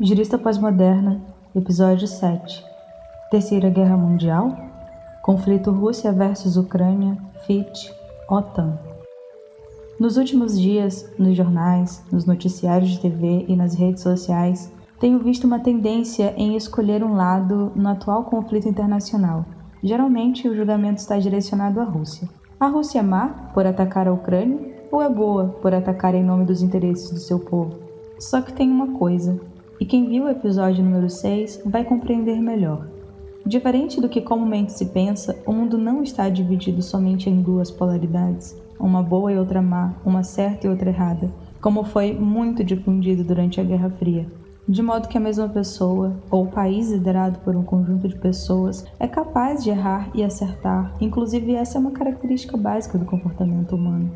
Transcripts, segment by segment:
Jurista Pós-Moderna, Episódio 7 Terceira Guerra Mundial Conflito Rússia versus Ucrânia, FIT, OTAN. Nos últimos dias, nos jornais, nos noticiários de TV e nas redes sociais, tenho visto uma tendência em escolher um lado no atual conflito internacional. Geralmente, o julgamento está direcionado à Rússia. A Rússia é má por atacar a Ucrânia ou é boa por atacar em nome dos interesses do seu povo? Só que tem uma coisa: e quem viu o episódio número 6 vai compreender melhor. Diferente do que comumente se pensa, o mundo não está dividido somente em duas polaridades, uma boa e outra má, uma certa e outra errada, como foi muito difundido durante a Guerra Fria. De modo que a mesma pessoa, ou país liderado por um conjunto de pessoas, é capaz de errar e acertar, inclusive essa é uma característica básica do comportamento humano.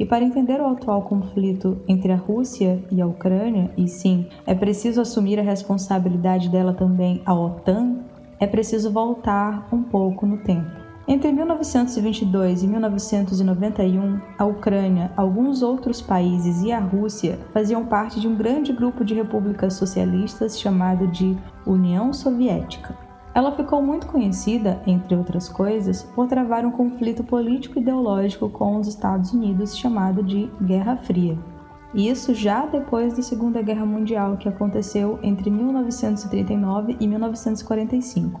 E para entender o atual conflito entre a Rússia e a Ucrânia, e sim, é preciso assumir a responsabilidade dela também à OTAN, é preciso voltar um pouco no tempo. Entre 1922 e 1991, a Ucrânia, alguns outros países e a Rússia faziam parte de um grande grupo de repúblicas socialistas chamado de União Soviética. Ela ficou muito conhecida, entre outras coisas, por travar um conflito político-ideológico com os Estados Unidos chamado de Guerra Fria. Isso já depois da Segunda Guerra Mundial, que aconteceu entre 1939 e 1945.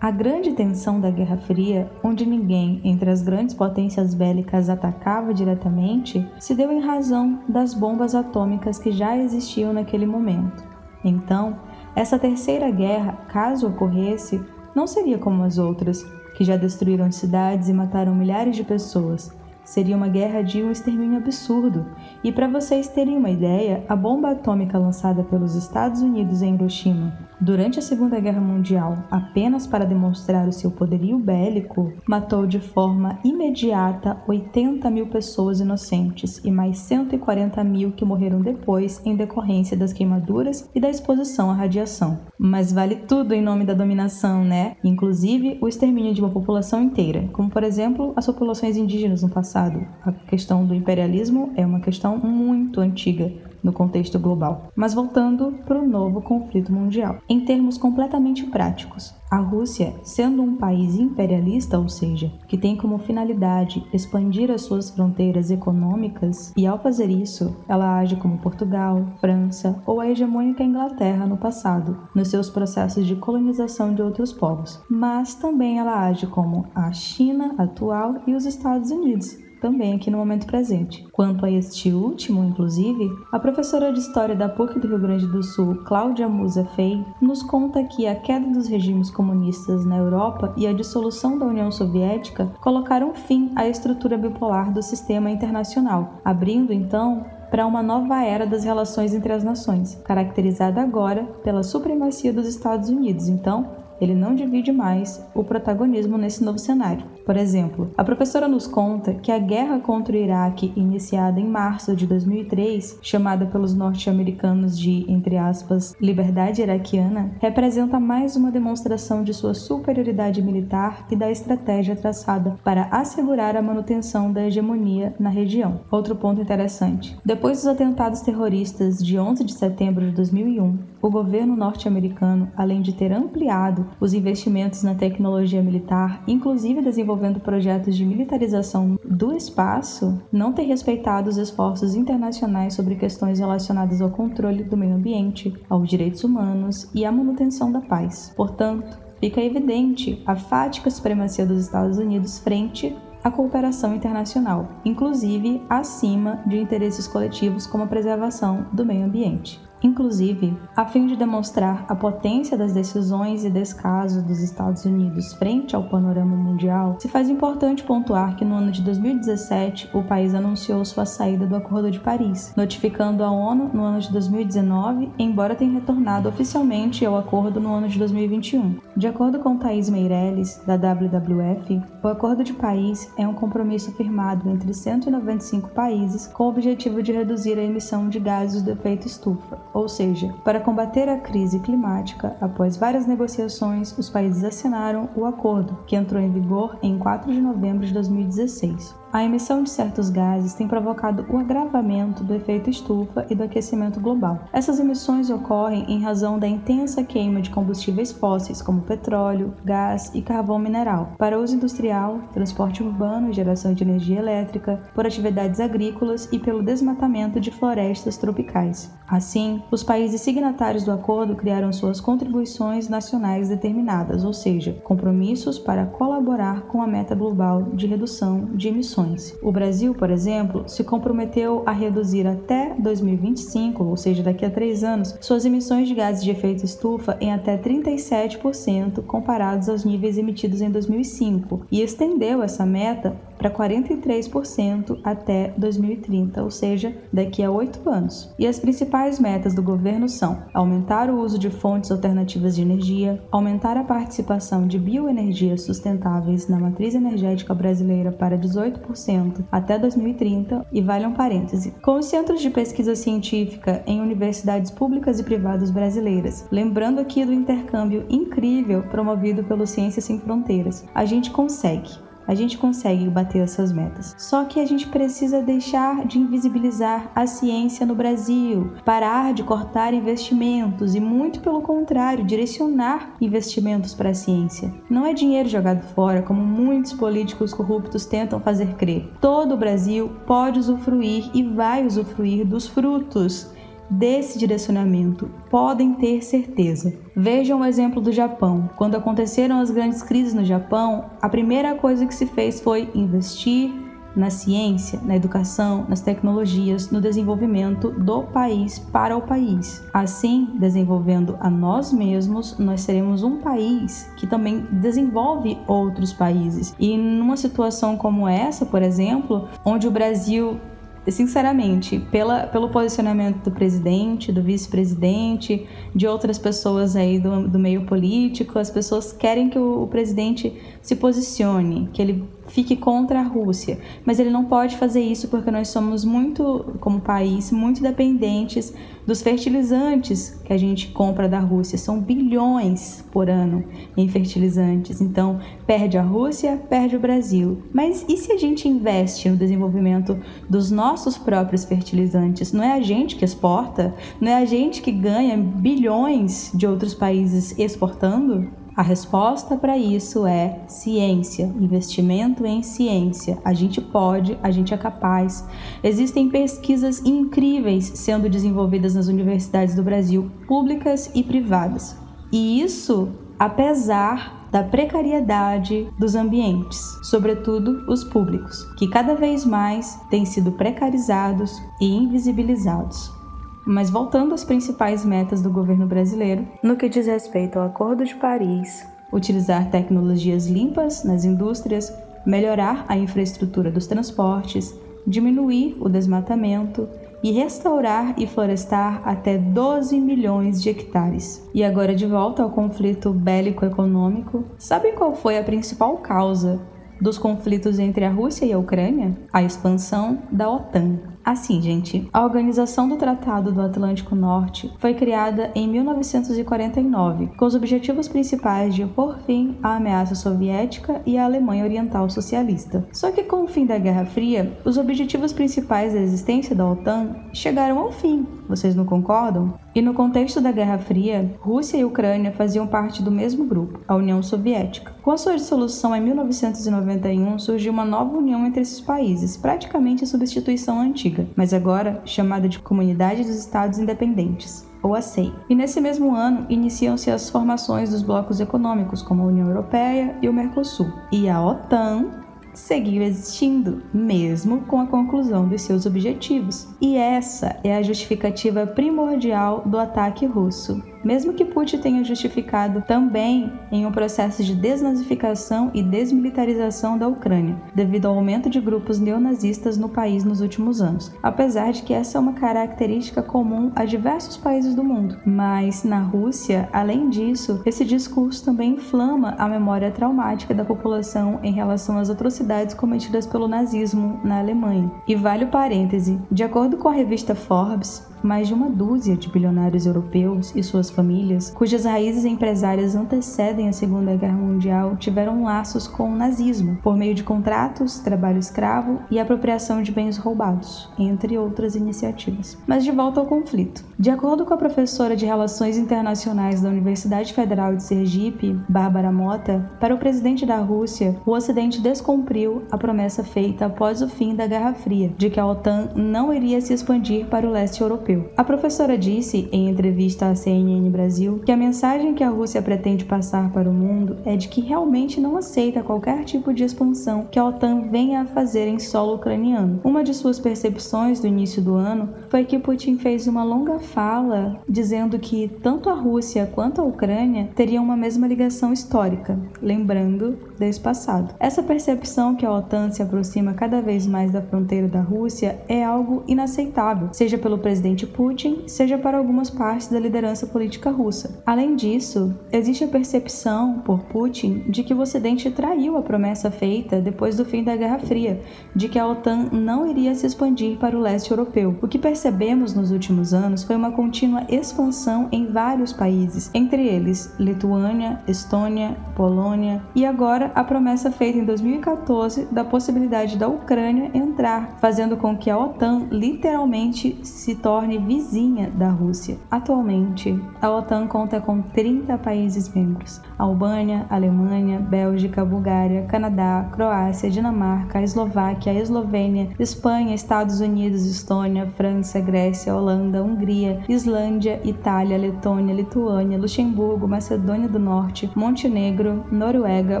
A grande tensão da Guerra Fria, onde ninguém entre as grandes potências bélicas atacava diretamente, se deu em razão das bombas atômicas que já existiam naquele momento. Então, essa terceira guerra, caso ocorresse, não seria como as outras, que já destruíram cidades e mataram milhares de pessoas. Seria uma guerra de um extermínio absurdo. E para vocês terem uma ideia, a bomba atômica lançada pelos Estados Unidos em Hiroshima durante a Segunda Guerra Mundial, apenas para demonstrar o seu poderio bélico, matou de forma imediata 80 mil pessoas inocentes e mais 140 mil que morreram depois em decorrência das queimaduras e da exposição à radiação. Mas vale tudo em nome da dominação, né? Inclusive o extermínio de uma população inteira, como por exemplo as populações indígenas no passado. A questão do imperialismo é uma questão muito antiga no contexto global. Mas voltando para o novo conflito mundial. Em termos completamente práticos, a Rússia, sendo um país imperialista, ou seja, que tem como finalidade expandir as suas fronteiras econômicas, e ao fazer isso, ela age como Portugal, França ou a hegemônica Inglaterra no passado, nos seus processos de colonização de outros povos. Mas também ela age como a China atual e os Estados Unidos, também aqui no momento presente. Quanto a este último, inclusive, a professora de História da PUC do Rio Grande do Sul, Cláudia Musa Fei, nos conta que a queda dos regimes comunistas na Europa e a dissolução da União Soviética colocaram fim à estrutura bipolar do sistema internacional, abrindo então para uma nova era das relações entre as nações, caracterizada agora pela supremacia dos Estados Unidos. Então, ele não divide mais o protagonismo nesse novo cenário. Por exemplo, a professora nos conta que a guerra contra o Iraque, iniciada em março de 2003, chamada pelos norte-americanos de, entre aspas, liberdade iraquiana, representa mais uma demonstração de sua superioridade militar e da estratégia traçada para assegurar a manutenção da hegemonia na região. Outro ponto interessante: depois dos atentados terroristas de 11 de setembro de 2001, o governo norte-americano, além de ter ampliado os investimentos na tecnologia militar, inclusive desenvolvendo projetos de militarização do espaço, não tem respeitado os esforços internacionais sobre questões relacionadas ao controle do meio ambiente, aos direitos humanos e à manutenção da paz. Portanto, fica evidente a fática supremacia dos Estados Unidos frente à cooperação internacional, inclusive acima de interesses coletivos como a preservação do meio ambiente. Inclusive, a fim de demonstrar a potência das decisões e descaso dos Estados Unidos frente ao panorama mundial, se faz importante pontuar que no ano de 2017 o país anunciou sua saída do Acordo de Paris, notificando a ONU no ano de 2019, embora tenha retornado oficialmente ao acordo no ano de 2021. De acordo com Thais Meirelles, da WWF, o Acordo de Paris é um compromisso firmado entre 195 países com o objetivo de reduzir a emissão de gases do efeito estufa ou seja, para combater a crise climática, após várias negociações, os países assinaram o acordo, que entrou em vigor em 4 de novembro de 2016. A emissão de certos gases tem provocado o agravamento do efeito estufa e do aquecimento global. Essas emissões ocorrem em razão da intensa queima de combustíveis fósseis, como petróleo, gás e carvão mineral, para uso industrial, transporte urbano e geração de energia elétrica, por atividades agrícolas e pelo desmatamento de florestas tropicais. Assim, os países signatários do acordo criaram suas contribuições nacionais determinadas, ou seja, compromissos para colaborar com a meta global de redução de emissões. O Brasil, por exemplo, se comprometeu a reduzir até 2025, ou seja, daqui a três anos, suas emissões de gases de efeito estufa em até 37% comparados aos níveis emitidos em 2005 e estendeu essa meta para 43% até 2030, ou seja, daqui a oito anos. E as principais metas do governo são aumentar o uso de fontes alternativas de energia, aumentar a participação de bioenergias sustentáveis na matriz energética brasileira para 18% até 2030 e vale um parêntese. Com os centros de pesquisa científica em universidades públicas e privadas brasileiras, lembrando aqui do intercâmbio incrível promovido pelo Ciências Sem Fronteiras, a gente consegue a gente consegue bater essas metas. Só que a gente precisa deixar de invisibilizar a ciência no Brasil, parar de cortar investimentos e, muito pelo contrário, direcionar investimentos para a ciência. Não é dinheiro jogado fora, como muitos políticos corruptos tentam fazer crer. Todo o Brasil pode usufruir e vai usufruir dos frutos desse direcionamento, podem ter certeza. Vejam o exemplo do Japão. Quando aconteceram as grandes crises no Japão, a primeira coisa que se fez foi investir na ciência, na educação, nas tecnologias, no desenvolvimento do país para o país. Assim, desenvolvendo a nós mesmos, nós seremos um país que também desenvolve outros países. E numa situação como essa, por exemplo, onde o Brasil sinceramente, pela, pelo posicionamento do presidente, do vice-presidente, de outras pessoas aí do, do meio político, as pessoas querem que o, o presidente se posicione, que ele fique contra a Rússia. Mas ele não pode fazer isso porque nós somos muito, como país, muito dependentes dos fertilizantes que a gente compra da Rússia. São bilhões por ano em fertilizantes. Então, perde a Rússia, perde o Brasil. Mas e se a gente investe no desenvolvimento dos nossos próprios fertilizantes? Não é a gente que exporta? Não é a gente que ganha bilhões de outros países exportando? A resposta para isso é ciência, investimento em ciência. A gente pode, a gente é capaz. Existem pesquisas incríveis sendo desenvolvidas nas universidades do Brasil, públicas e privadas. E isso apesar da precariedade dos ambientes, sobretudo os públicos, que cada vez mais têm sido precarizados e invisibilizados. Mas voltando às principais metas do governo brasileiro, no que diz respeito ao Acordo de Paris, utilizar tecnologias limpas nas indústrias, melhorar a infraestrutura dos transportes, diminuir o desmatamento e restaurar e florestar até 12 milhões de hectares. E agora de volta ao conflito bélico-econômico, sabem qual foi a principal causa dos conflitos entre a Rússia e a Ucrânia? A expansão da OTAN. Assim, gente, a Organização do Tratado do Atlântico Norte foi criada em 1949, com os objetivos principais de pôr fim à ameaça soviética e à Alemanha Oriental Socialista. Só que com o fim da Guerra Fria, os objetivos principais da existência da OTAN chegaram ao fim. Vocês não concordam? E no contexto da Guerra Fria, Rússia e Ucrânia faziam parte do mesmo grupo, a União Soviética. Com a sua dissolução em 1991, surgiu uma nova união entre esses países, praticamente a substituição antiga, mas agora chamada de Comunidade dos Estados Independentes ou a CEI. E nesse mesmo ano iniciam-se as formações dos blocos econômicos, como a União Europeia e o Mercosul. E a OTAN seguiu existindo, mesmo com a conclusão dos seus objetivos. E essa é a justificativa primordial do ataque russo mesmo que Putin tenha justificado também em um processo de desnazificação e desmilitarização da Ucrânia, devido ao aumento de grupos neonazistas no país nos últimos anos, apesar de que essa é uma característica comum a diversos países do mundo. Mas na Rússia, além disso, esse discurso também inflama a memória traumática da população em relação às atrocidades cometidas pelo nazismo na Alemanha. E vale o parêntese: de acordo com a revista Forbes, mais de uma dúzia de bilionários europeus e suas famílias, cujas raízes empresárias antecedem a Segunda Guerra Mundial, tiveram laços com o nazismo por meio de contratos, trabalho escravo e apropriação de bens roubados, entre outras iniciativas. Mas de volta ao conflito. De acordo com a professora de Relações Internacionais da Universidade Federal de Sergipe, Bárbara Mota, para o presidente da Rússia, o Ocidente descumpriu a promessa feita após o fim da Guerra Fria de que a OTAN não iria se expandir para o leste europeu. A professora disse, em entrevista à CNN Brasil, que a mensagem que a Rússia pretende passar para o mundo é de que realmente não aceita qualquer tipo de expansão que a OTAN venha a fazer em solo ucraniano. Uma de suas percepções do início do ano foi que Putin fez uma longa fala dizendo que tanto a Rússia quanto a Ucrânia teriam uma mesma ligação histórica, lembrando desse passado. Essa percepção que a OTAN se aproxima cada vez mais da fronteira da Rússia é algo inaceitável, seja pelo presidente Putin, seja para algumas partes da liderança política russa. Além disso, existe a percepção por Putin de que o Ocidente traiu a promessa feita depois do fim da Guerra Fria, de que a OTAN não iria se expandir para o leste europeu. O que percebemos nos últimos anos foi uma contínua expansão em vários países, entre eles Lituânia, Estônia, Polônia e agora a promessa feita em 2014 da possibilidade da Ucrânia entrar, fazendo com que a OTAN literalmente se torne vizinha da Rússia. Atualmente, a OTAN conta com 30 países membros: Albânia, Alemanha, Bélgica, Bulgária, Canadá, Croácia, Dinamarca, Eslováquia, Eslovênia, Espanha, Estados Unidos, Estônia, França, Grécia, Holanda, Hungria, Islândia, Itália, Letônia, Lituânia, Luxemburgo, Macedônia do Norte, Montenegro, Noruega,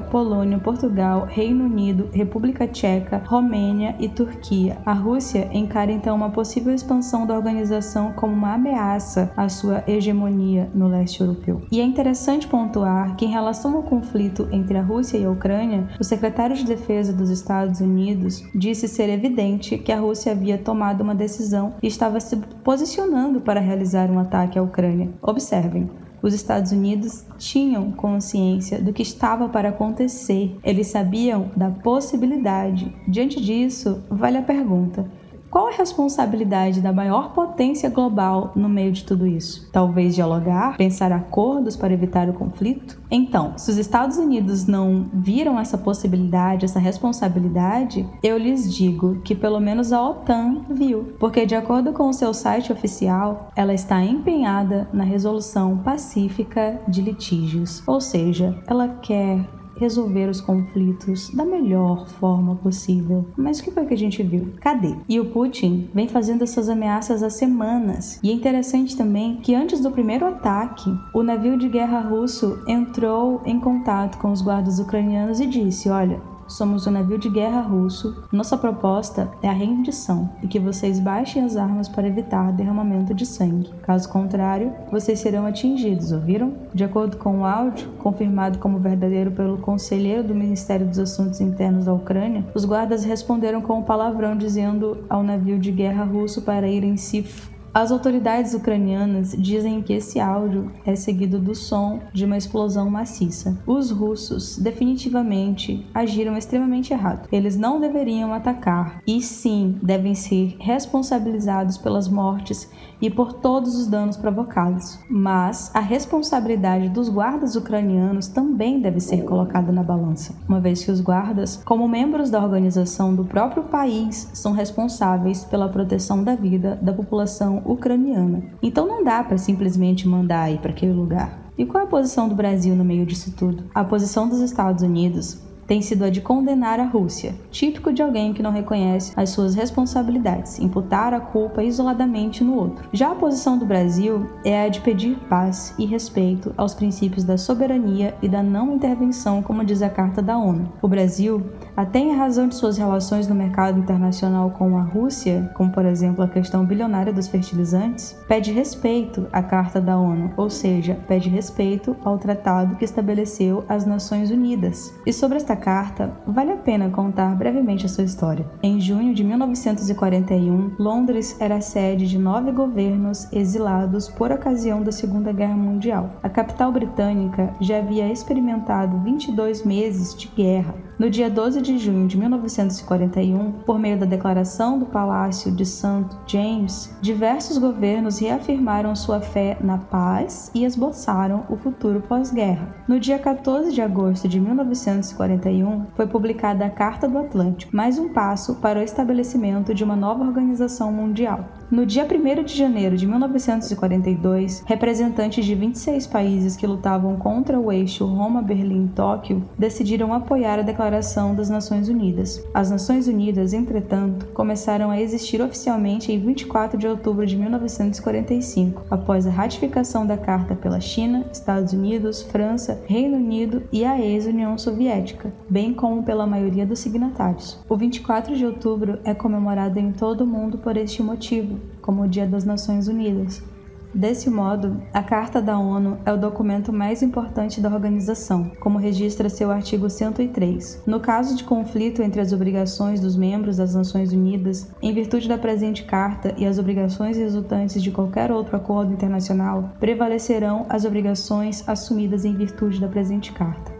Polônia, Portugal, Reino Unido, República Tcheca, Romênia e Turquia. A Rússia encara então uma possível expansão da organização como uma ameaça à sua hegemonia no leste europeu. E é interessante pontuar que, em relação ao conflito entre a Rússia e a Ucrânia, o secretário de Defesa dos Estados Unidos disse ser evidente que a Rússia havia tomado uma decisão e estava se posicionando para realizar um ataque à Ucrânia. Observem, os Estados Unidos tinham consciência do que estava para acontecer, eles sabiam da possibilidade. Diante disso, vale a pergunta: qual a responsabilidade da maior potência global no meio de tudo isso? Talvez dialogar, pensar acordos para evitar o conflito? Então, se os Estados Unidos não viram essa possibilidade, essa responsabilidade, eu lhes digo que pelo menos a OTAN viu, porque de acordo com o seu site oficial, ela está empenhada na resolução pacífica de litígios, ou seja, ela quer resolver os conflitos da melhor forma possível. Mas o que foi que a gente viu? Cadê? E o Putin vem fazendo essas ameaças há semanas. E é interessante também que antes do primeiro ataque, o navio de guerra russo entrou em contato com os guardas ucranianos e disse: Olha, Somos um navio de guerra russo. Nossa proposta é a rendição e que vocês baixem as armas para evitar derramamento de sangue. Caso contrário, vocês serão atingidos, ouviram? De acordo com o áudio, confirmado como verdadeiro pelo conselheiro do Ministério dos Assuntos Internos da Ucrânia, os guardas responderam com um palavrão dizendo ao navio de guerra russo para ir em as autoridades ucranianas dizem que esse áudio é seguido do som de uma explosão maciça. Os russos definitivamente agiram extremamente errado. Eles não deveriam atacar e sim devem ser responsabilizados pelas mortes e por todos os danos provocados. Mas a responsabilidade dos guardas ucranianos também deve ser colocada na balança, uma vez que os guardas, como membros da organização do próprio país, são responsáveis pela proteção da vida da população ucraniana. Então não dá para simplesmente mandar ir para aquele lugar. E qual é a posição do Brasil no meio disso tudo? A posição dos Estados Unidos tem sido a de condenar a Rússia, típico de alguém que não reconhece as suas responsabilidades, imputar a culpa isoladamente no outro. Já a posição do Brasil é a de pedir paz e respeito aos princípios da soberania e da não intervenção, como diz a Carta da ONU. O Brasil, até em razão de suas relações no mercado internacional com a Rússia, como por exemplo a questão bilionária dos fertilizantes, pede respeito à Carta da ONU, ou seja, pede respeito ao tratado que estabeleceu as Nações Unidas. E sobre esta esta carta, vale a pena contar brevemente a sua história. Em junho de 1941, Londres era sede de nove governos exilados por ocasião da Segunda Guerra Mundial. A capital britânica já havia experimentado 22 meses de guerra. No dia 12 de junho de 1941, por meio da declaração do Palácio de St. James, diversos governos reafirmaram sua fé na paz e esboçaram o futuro pós-guerra. No dia 14 de agosto de 1941, foi publicada a Carta do Atlântico, mais um passo para o estabelecimento de uma nova organização mundial. No dia 1 de janeiro de 1942, representantes de 26 países que lutavam contra o eixo Roma-Berlim-Tóquio decidiram apoiar a Declaração das Nações Unidas. As Nações Unidas, entretanto, começaram a existir oficialmente em 24 de outubro de 1945, após a ratificação da Carta pela China, Estados Unidos, França, Reino Unido e a ex-União Soviética, bem como pela maioria dos signatários. O 24 de outubro é comemorado em todo o mundo por este motivo, como o Dia das Nações Unidas. Desse modo, a Carta da ONU é o documento mais importante da organização, como registra seu artigo 103. No caso de conflito entre as obrigações dos membros das Nações Unidas, em virtude da presente Carta e as obrigações resultantes de qualquer outro acordo internacional, prevalecerão as obrigações assumidas em virtude da presente Carta.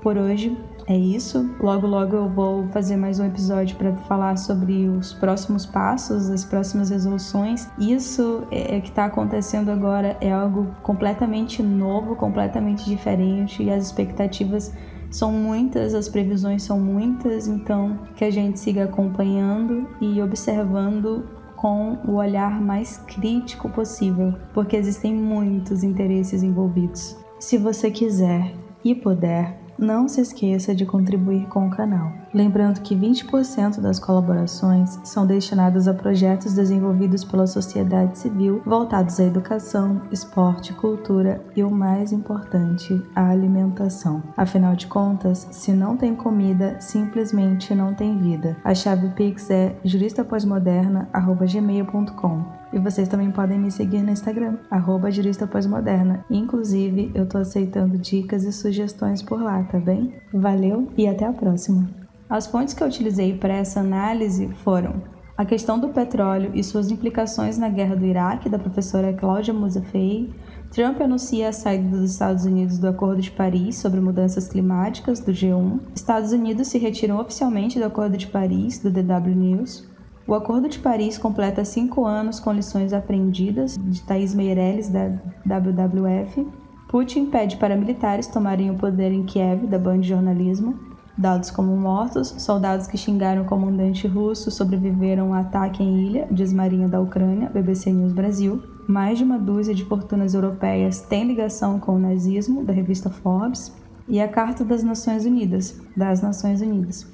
Por hoje é isso. Logo, logo eu vou fazer mais um episódio para falar sobre os próximos passos, as próximas resoluções. Isso é, é que está acontecendo agora é algo completamente novo, completamente diferente e as expectativas são muitas, as previsões são muitas, então que a gente siga acompanhando e observando com o olhar mais crítico possível, porque existem muitos interesses envolvidos. Se você quiser e puder, não se esqueça de contribuir com o canal. Lembrando que 20% das colaborações são destinadas a projetos desenvolvidos pela sociedade civil voltados à educação, esporte, cultura e o mais importante, a alimentação. Afinal de contas, se não tem comida, simplesmente não tem vida. A chave Pix é juristapósmoderna@gmail.com. E vocês também podem me seguir no Instagram, arroba jurista pós-moderna. Inclusive, eu tô aceitando dicas e sugestões por lá, tá bem? Valeu e até a próxima! As fontes que eu utilizei para essa análise foram a questão do petróleo e suas implicações na guerra do Iraque, da professora Cláudia Musafei, Trump anuncia a saída dos Estados Unidos do Acordo de Paris sobre mudanças climáticas, do G1, Estados Unidos se retiram oficialmente do Acordo de Paris, do DW News, o Acordo de Paris completa cinco anos com lições aprendidas, de Thais Meirelles, da WWF. Putin pede para militares tomarem o poder em Kiev, da Band de Jornalismo. Dados como mortos, soldados que xingaram o comandante russo sobreviveram ao ataque em ilha, diz Marinha da Ucrânia, BBC News Brasil. Mais de uma dúzia de fortunas europeias têm ligação com o nazismo, da revista Forbes. E a Carta das Nações Unidas, das Nações Unidas.